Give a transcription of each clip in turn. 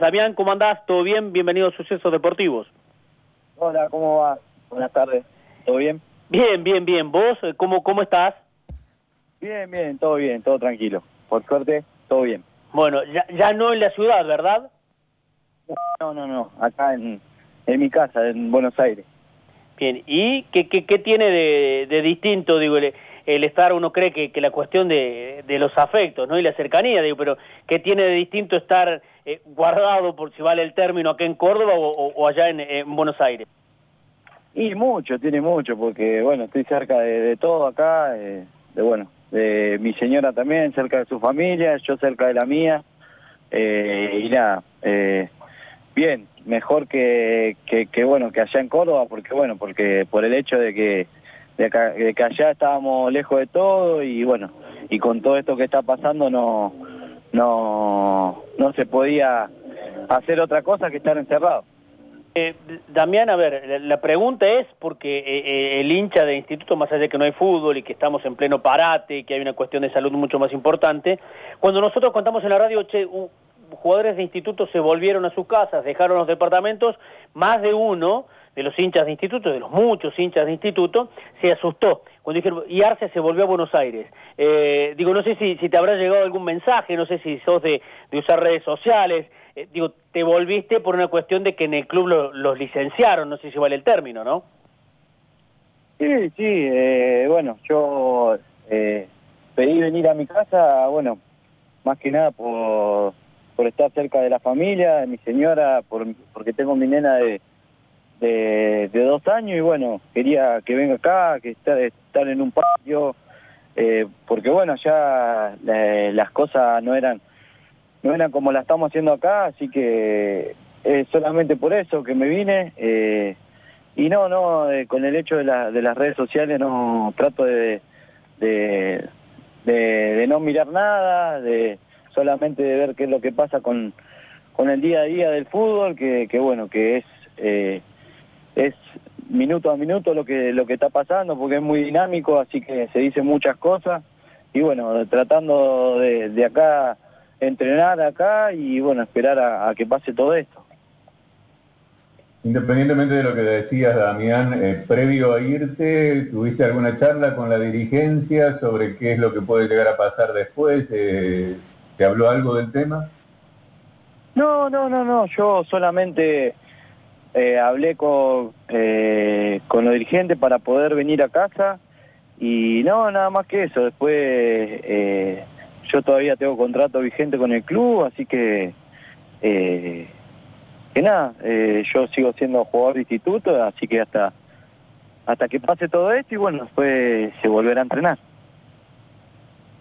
Damián, ¿cómo andás? ¿Todo bien? Bienvenido a Sucesos Deportivos. Hola, ¿cómo va? Buenas tardes. ¿Todo bien? Bien, bien, bien. ¿Vos eh, cómo, cómo estás? Bien, bien, todo bien, todo tranquilo. Por suerte, todo bien. Bueno, ya, ya no en la ciudad, ¿verdad? No, no, no, acá en, en mi casa, en Buenos Aires. Bien, ¿y qué, qué, qué tiene de, de distinto, digo, el, el estar, uno cree que, que la cuestión de, de, los afectos, ¿no? Y la cercanía, digo, pero ¿qué tiene de distinto estar eh, guardado, por si vale el término, acá en Córdoba o, allá en, en, Buenos Aires? Y mucho, tiene mucho, porque, bueno, estoy cerca de, de todo acá, eh, de, bueno, de mi señora también, cerca de su familia, yo cerca de la mía, eh, y nada, eh, bien, mejor que, que, que, bueno, que allá en Córdoba, porque, bueno, porque por el hecho de que de, que allá estábamos lejos de todo y bueno, y con todo esto que está pasando no, no, no se podía hacer otra cosa que estar encerrado. Eh, Damián, a ver, la pregunta es porque eh, eh, el hincha de instituto, más allá de que no hay fútbol y que estamos en pleno parate y que hay una cuestión de salud mucho más importante, cuando nosotros contamos en la radio, che, jugadores de instituto se volvieron a sus casas, dejaron los departamentos, más de uno de los hinchas de instituto, de los muchos hinchas de instituto, se asustó. Cuando dijeron, y Arce se volvió a Buenos Aires. Eh, digo, no sé si, te habrá llegado algún mensaje, no sé si sos de, usar redes sociales. Eh, digo, te volviste por una cuestión de que en el club lo, los licenciaron, no sé si vale el término, ¿no? Sí, sí, eh, bueno, yo eh, pedí venir a mi casa, bueno, más que nada por, por estar cerca de la familia, de mi señora, por, porque tengo mi nena de de, dos años y bueno, quería que venga acá, que estar, estar en un patio, eh, porque bueno, ya la, las cosas no eran, no eran como las estamos haciendo acá, así que es solamente por eso que me vine. Eh, y no, no, eh, con el hecho de, la, de las redes sociales no trato de, de, no mirar nada, de solamente de ver qué es lo que pasa con, con el día a día del fútbol, que, que bueno, que. Eh, es minuto a minuto lo que lo que está pasando porque es muy dinámico así que se dicen muchas cosas. Y bueno tratando de, de acá entrenar acá y bueno esperar a, a, que pase todo esto. Independientemente de lo que decías Damián eh, previo a irte tuviste alguna charla con la dirigencia sobre qué es lo que puede llegar a pasar después eh, te habló algo del tema no no no no. Yo solamente eh, hablé con, eh, con los dirigentes para poder venir a casa y no, nada más que eso. Después eh, yo todavía tengo contrato vigente con el club, así que, eh, que nada, eh, yo sigo siendo jugador de instituto, así que hasta, hasta que pase todo esto y bueno, después se volverá a entrenar.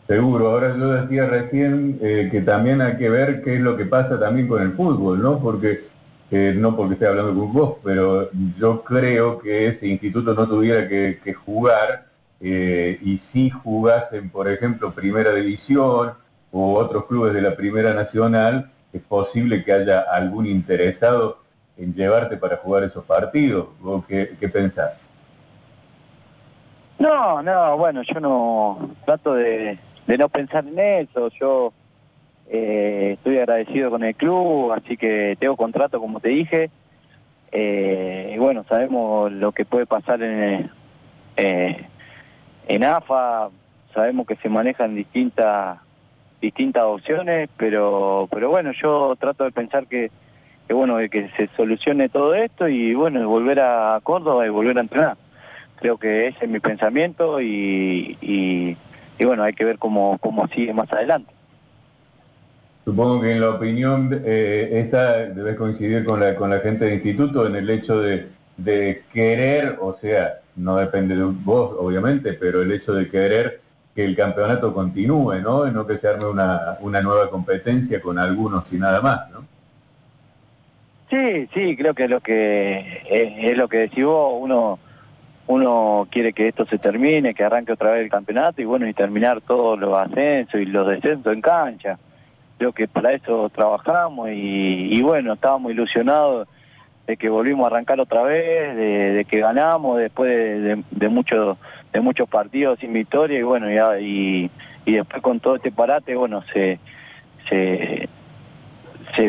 Seguro, ahora yo decía recién eh, que también hay que ver qué es lo que pasa también con el fútbol, ¿no? Porque no porque esté hablando con vos, pero yo creo que ese instituto no tuviera que, jugar eh, y si jugasen, por ejemplo, Primera División o otros clubes de la Primera Nacional, es posible que haya algún interesado en llevarte para jugar esos partidos. ¿Vos qué, qué pensás? No, no, bueno, yo no trato de no pensar en eso. Yo eh, estoy agradecido con el club, así que tengo contrato, como te dije. Eh, y bueno, sabemos lo que puede pasar en, eh, en AFA, sabemos que se manejan distintas distintas opciones, pero pero bueno, yo trato de pensar que, que bueno, que se solucione todo esto y bueno, volver a Córdoba y volver a entrenar. Creo que ese es mi pensamiento y, y, y bueno, hay que ver cómo, cómo sigue más adelante. Supongo que en la opinión eh, esta debes coincidir con la, con la gente del instituto en el hecho de, de, querer, o sea, no depende de vos, obviamente, pero el hecho de querer que el campeonato continúe, ¿no? Y no que se arme una, una nueva competencia con algunos y nada más, ¿no? Sí, sí, creo que es lo que es, lo que decís vos, uno uno quiere que esto se termine, que arranque otra vez el campeonato y bueno, y terminar todos los ascensos y los descensos en cancha creo que para eso trabajamos y, bueno, estábamos ilusionados de que volvimos a arrancar otra vez, de, que ganamos después de, muchos de muchos partidos sin victoria y bueno, ya, y, después con todo este parate, bueno, se, se,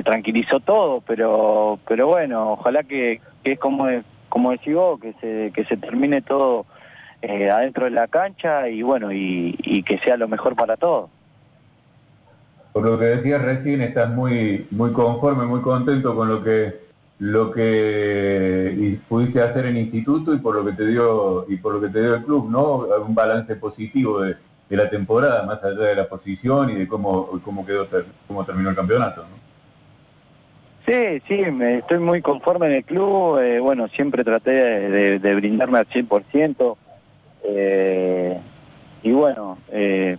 tranquilizó todo, pero pero bueno, ojalá que, es como como decís vos, que se, que se termine todo eh, adentro de la cancha y bueno, y, que sea lo mejor para todos. Por lo que decías recién, estás muy, muy conforme, muy contento con lo que lo que pudiste hacer en instituto y por lo que te dio y por lo que te dio el club, ¿no? Un balance positivo de, la temporada, más allá de la posición y de cómo, cómo quedó cómo terminó el campeonato, ¿no? Sí, sí, estoy muy conforme en el club, eh, bueno, siempre traté de, de brindarme al 100%, eh, y bueno, eh,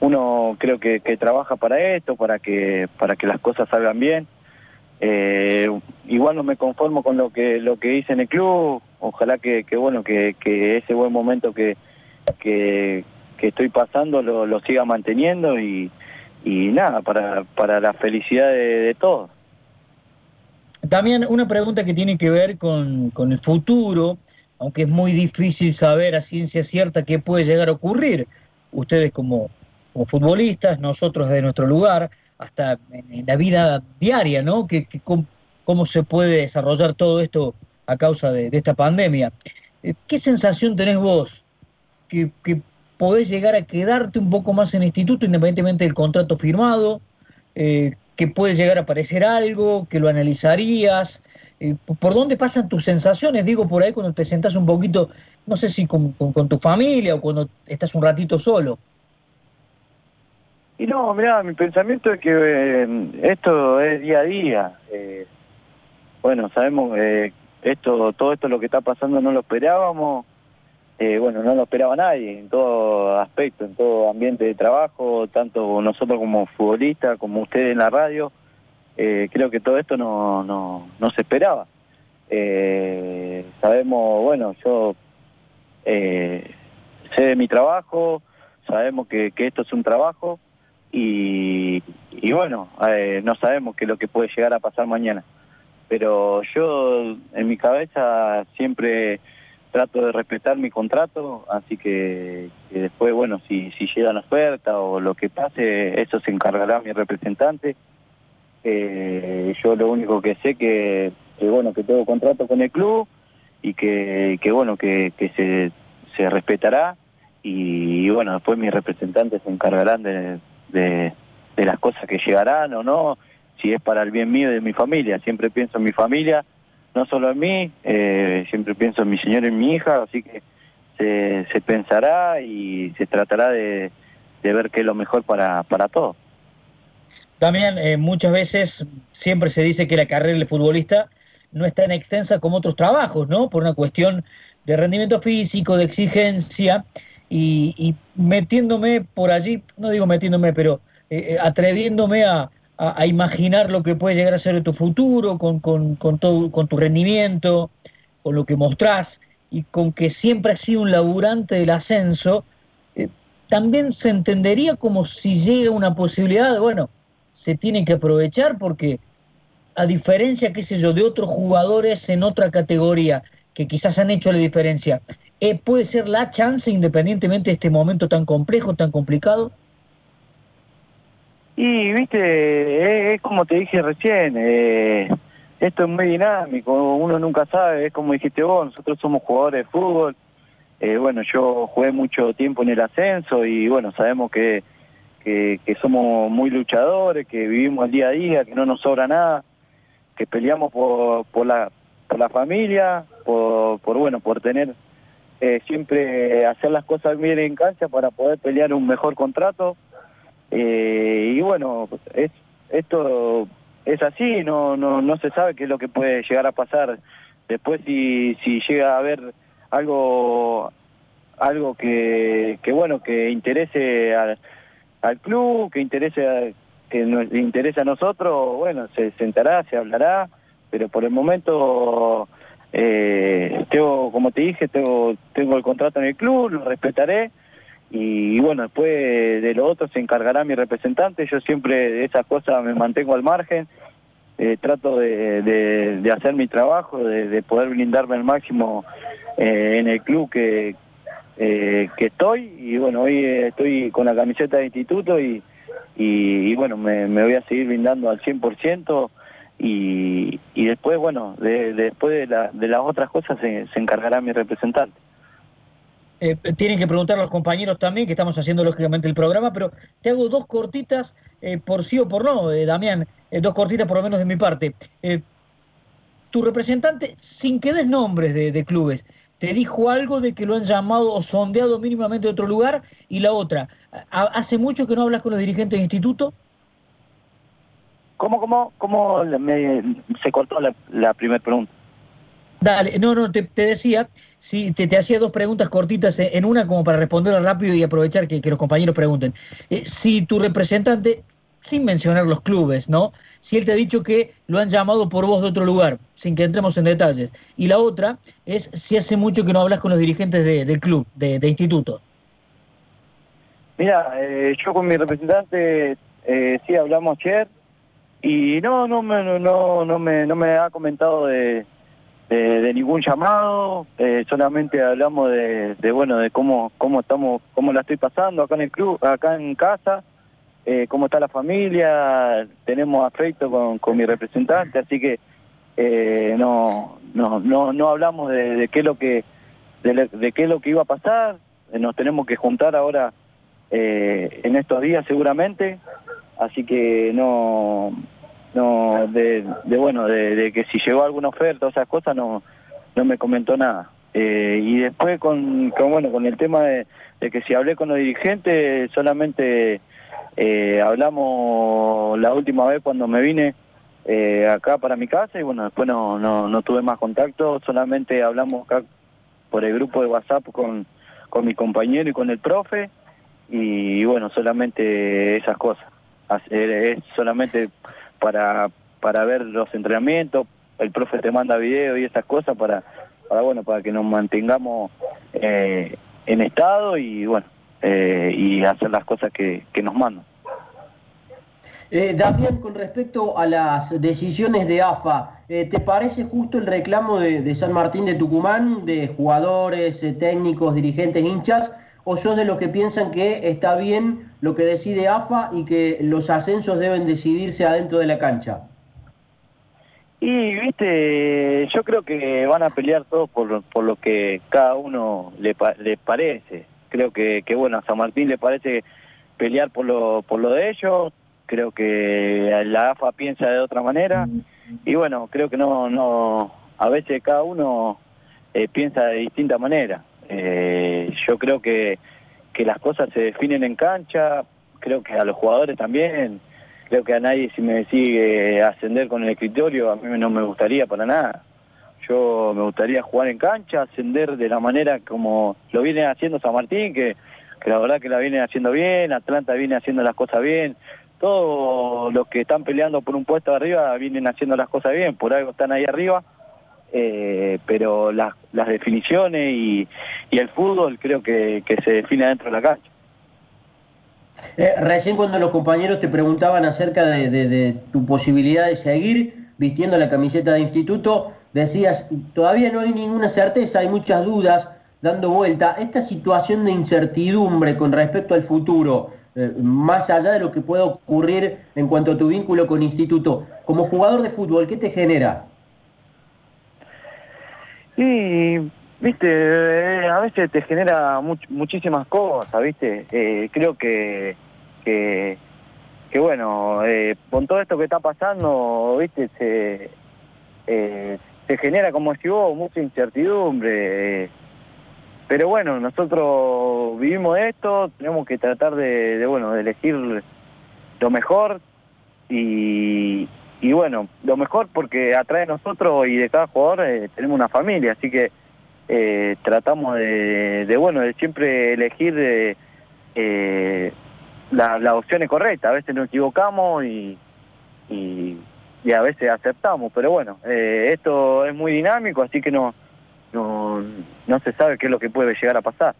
uno creo que, trabaja para esto, para que, para que las cosas salgan bien. Eh, igual no me conformo con lo que lo que hice en el club, ojalá que, bueno que, ese buen momento que, que, estoy pasando lo, siga manteniendo y, nada, para, para la felicidad de, todos. También una pregunta que tiene que ver con, con el futuro aunque es muy difícil saber a ciencia cierta qué puede llegar a ocurrir. Ustedes como, futbolistas, nosotros de nuestro lugar, hasta en, la vida diaria, ¿no? Que, cómo, se puede desarrollar todo esto a causa de, esta pandemia. Eh, ¿Qué sensación tenés vos? Que, podés llegar a quedarte un poco más en el instituto independientemente del contrato firmado, eh, que puede llegar a aparecer algo, que lo analizarías, eh, ¿Por dónde pasan tus sensaciones? Digo, por ahí cuando te sentás un poquito, no sé si con, tu familia o cuando estás un ratito solo. Y no, mira, mi pensamiento es que eh, esto es día a día. Eh, bueno, sabemos que esto, todo esto lo que está pasando no lo esperábamos. bueno, no lo esperaba nadie en todo aspecto, en todo ambiente de trabajo, tanto nosotros como futbolistas, como ustedes en la radio. Eh, creo que todo esto no, no, no se esperaba. Eh, sabemos, bueno, yo eh, sé de mi trabajo, sabemos que, esto es un trabajo y, y bueno, no sabemos qué es lo que puede llegar a pasar mañana. Pero yo en mi cabeza siempre trato de respetar mi contrato, así que, después, bueno, si, si llega la oferta o lo que pase, eso se encargará mi representante. Eh, yo lo único que sé que, bueno que tengo contrato con el club y que, que bueno que, que se, se respetará y, bueno después mis representantes se encargarán de, de, las cosas que llegarán o no si es para el bien mío y de mi familia siempre pienso en mi familia no solo en mí eh, siempre pienso en mi señor y en mi hija así que se, pensará y se tratará de, de ver qué es lo mejor para, para todos. También eh, muchas veces siempre se dice que la carrera del futbolista no es tan extensa como otros trabajos, ¿no? Por una cuestión de rendimiento físico, de exigencia, y, metiéndome por allí, no digo metiéndome, pero eh, eh, atreviéndome a, imaginar lo que puede llegar a ser tu futuro, con, con, todo, con tu rendimiento, con lo que mostrás, y con que siempre has sido un laburante del ascenso, también se entendería como si llega una posibilidad de, bueno, se tiene que aprovechar porque a diferencia, qué sé yo, de otros jugadores en otra categoría que quizás han hecho la diferencia, eh, ¿puede ser la chance independientemente de este momento tan complejo, tan complicado? Y, viste, es, como te dije recién, eh, esto es muy dinámico, uno nunca sabe, es como dijiste vos, nosotros somos jugadores de fútbol, eh, bueno, yo jugué mucho tiempo en el ascenso y bueno, sabemos que que, somos muy luchadores, que vivimos el día a día, que no nos sobra nada, que peleamos por, por, la, por la familia, por, bueno, por tener eh, siempre hacer las cosas bien en cancha para poder pelear un mejor contrato. Eh, y bueno, es, esto es así, no, no, no se sabe qué es lo que puede llegar a pasar. Después si, si llega a haber algo algo que, que bueno que interese a, al club, que interese que nos interesa a nosotros, bueno, se sentará, se hablará, pero por el momento eh, tengo, como te dije, tengo, tengo el contrato en el club, lo respetaré y, bueno, después de lo otro se encargará mi representante, yo siempre de esas cosas me mantengo al margen, eh, trato de, hacer mi trabajo, de, poder brindarme al máximo eh, en el club que, que estoy. Y bueno, hoy estoy con la camiseta de instituto y, y, bueno, me, voy a seguir brindando al 100% y, y después, bueno, después de, las otras cosas se, encargará mi representante. Eh, tienen que preguntar a los compañeros también, que estamos haciendo lógicamente el programa, pero te hago dos cortitas, eh, por sí o por no, eh, Damián, dos cortitas por lo menos de mi parte. tu representante, sin que des nombres de, de, clubes, ¿te dijo algo de que lo han llamado o sondeado mínimamente de otro lugar? Y la otra, ¿hace mucho que no hablas con los dirigentes del instituto? ¿Cómo, cómo, cómo se cortó la, primera pregunta? Dale, no, no, te, decía, si te, te, hacía dos preguntas cortitas en una como para responderla rápido y aprovechar que, los compañeros pregunten. Eh, si tu representante, sin mencionar los clubes, ¿no? Si él te ha dicho que lo han llamado por vos de otro lugar, sin que entremos en detalles. Y la otra es si hace mucho que no hablas con los dirigentes del club, de, instituto. Mira, eh, yo con mi representante eh, sí hablamos ayer, y no, no me, no, no me, no me ha comentado de, de, ningún llamado, eh, solamente hablamos de, de, bueno, de cómo, cómo estamos, cómo la estoy pasando acá en el club, acá en casa, eh, cómo está la familia, tenemos afecto con, con mi representante, así que eh, no, no, no, no hablamos de, qué es lo que, de, qué es lo que iba a pasar, nos tenemos que juntar ahora en estos días seguramente así que no, no de, bueno, de, que si llegó alguna oferta o esas cosas no, no me comentó nada. Eh, y después con, bueno, con el tema de, que si hablé con los dirigentes, solamente eh, hablamos la última vez cuando me vine eh, acá para mi casa y bueno, después no, no, no tuve más contacto, solamente hablamos acá por el grupo de WhatsApp con, con mi compañero y con el profe y bueno, solamente esas cosas es solamente para, para ver los entrenamientos, el profe te manda video y esas cosas para, para bueno, para que nos mantengamos eh, en estado y bueno, eh, y hacer las cosas que, nos mandan. Eh, Damián, con respecto a las decisiones de AFA, eh, ¿te parece justo el reclamo de, San Martín de Tucumán, de jugadores, técnicos, dirigentes, hinchas, o sos de los que piensan que está bien lo que decide AFA y que los ascensos deben decidirse adentro de la cancha? Y, viste, yo creo que van a pelear todos por, lo que cada uno le parece. Creo que, que, bueno, a San Martín le parece pelear por lo, por lo de ellos, creo que la AFA piensa de otra manera, y bueno, creo que no, no, a veces cada uno eh, piensa de distinta manera. Eh, yo creo que, que las cosas se definen en cancha, creo que a los jugadores también, creo que a nadie si me sigue ascender con el escritorio, a mí no me gustaría para nada. Yo me gustaría jugar en cancha, ascender de la manera como lo viene haciendo San Martín, que, la verdad que la viene haciendo bien, Atlanta viene haciendo las cosas bien, todos los que están peleando por un puesto arriba vienen haciendo las cosas bien, por algo están ahí arriba. Eh, pero las, las definiciones y, el fútbol creo que, se define dentro de la cancha. Eh, recién cuando los compañeros te preguntaban acerca de, tu posibilidad de seguir vistiendo la camiseta de instituto, decías, todavía no hay ninguna certeza, hay muchas dudas dando vuelta. Esta situación de incertidumbre con respecto al futuro, eh, más allá de lo que pueda ocurrir en cuanto a tu vínculo con instituto, como jugador de fútbol, ¿qué te genera? Sí, viste, eh, a veces te genera muchísimas cosas, viste. Eh, creo que, que, bueno, eh, con todo esto que está pasando, viste, se, se genera, como decís vos, mucha incertidumbre. pero bueno, nosotros vivimos esto, tenemos que tratar de, bueno, de elegir lo mejor y, y bueno, lo mejor porque atrás de nosotros y de cada jugador eh, tenemos una familia, así que eh, tratamos de, bueno, de siempre elegir eh, las la opciones correctas, a veces nos equivocamos y, y, a veces aceptamos, pero bueno, esto es muy dinámico, así que no, no, no se sabe qué es lo que puede llegar a pasar.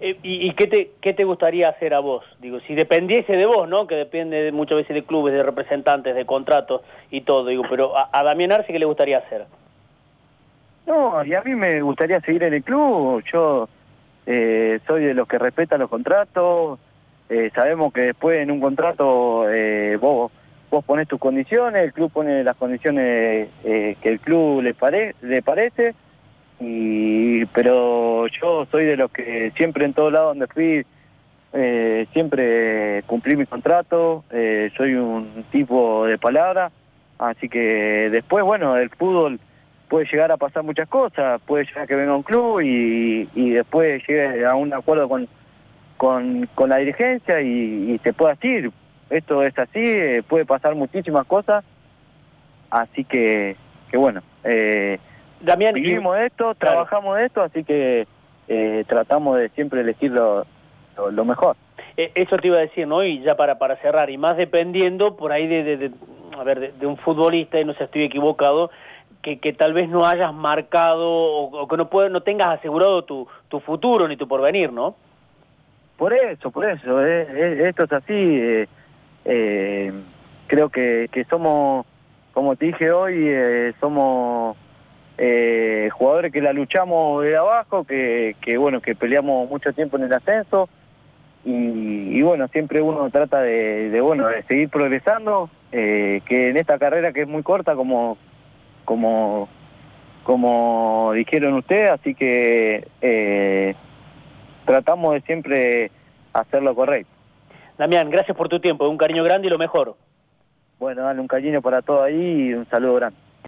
Eh, ¿Y, qué, te, qué te gustaría hacer a vos? Digo, si dependiese de vos, ¿no? Que depende muchas veces de clubes, de representantes, de contratos y todo, digo, pero a, Damián Arce, ¿qué le gustaría hacer? No, y a mí me gustaría seguir en el club, yo eh, soy de los que respetan los contratos, eh, sabemos que después en un contrato vos, vos pones tus condiciones, el club pone las condiciones que el club le, pare, le parece, y, pero yo soy de los que siempre en todo lado donde fui, eh, siempre cumplí mi contrato, eh, soy un tipo de palabra, así que después, bueno, el fútbol puede llegar a pasar muchas cosas, puede llegar a que venga un club y, y después llegue a un acuerdo con, con, con la dirigencia y, y se pueda decir, esto es así, eh, puede pasar muchísimas cosas, así que, que bueno, eh, Damián, vivimos de esto, Claro. trabajamos de esto, así que eh, tratamos de siempre elegir lo, lo, lo mejor. Eh, Eso te iba a decir, ¿no? Y ya para, para cerrar, y más dependiendo por ahí de, de- de- a ver, de, de un futbolista, y no sé si estoy equivocado, que, que tal vez no hayas marcado o, o que no, puede, no tengas asegurado tu, tu futuro ni tu porvenir, ¿no? Por eso, por eso, eh, esto es así. creo que, que somos, como te dije hoy, somos eh, jugadores que la luchamos de abajo, que, que bueno, que peleamos mucho tiempo en el ascenso y, y bueno, siempre uno trata de, de, bueno, de seguir progresando, eh, que en esta carrera que es muy corta, como, como, como dijeron ustedes, así que eh, tratamos de siempre hacer lo correcto. Damián, gracias por tu tiempo, un cariño grande y lo mejor. Bueno, dale un cariño para todo ahí y un saludo grande.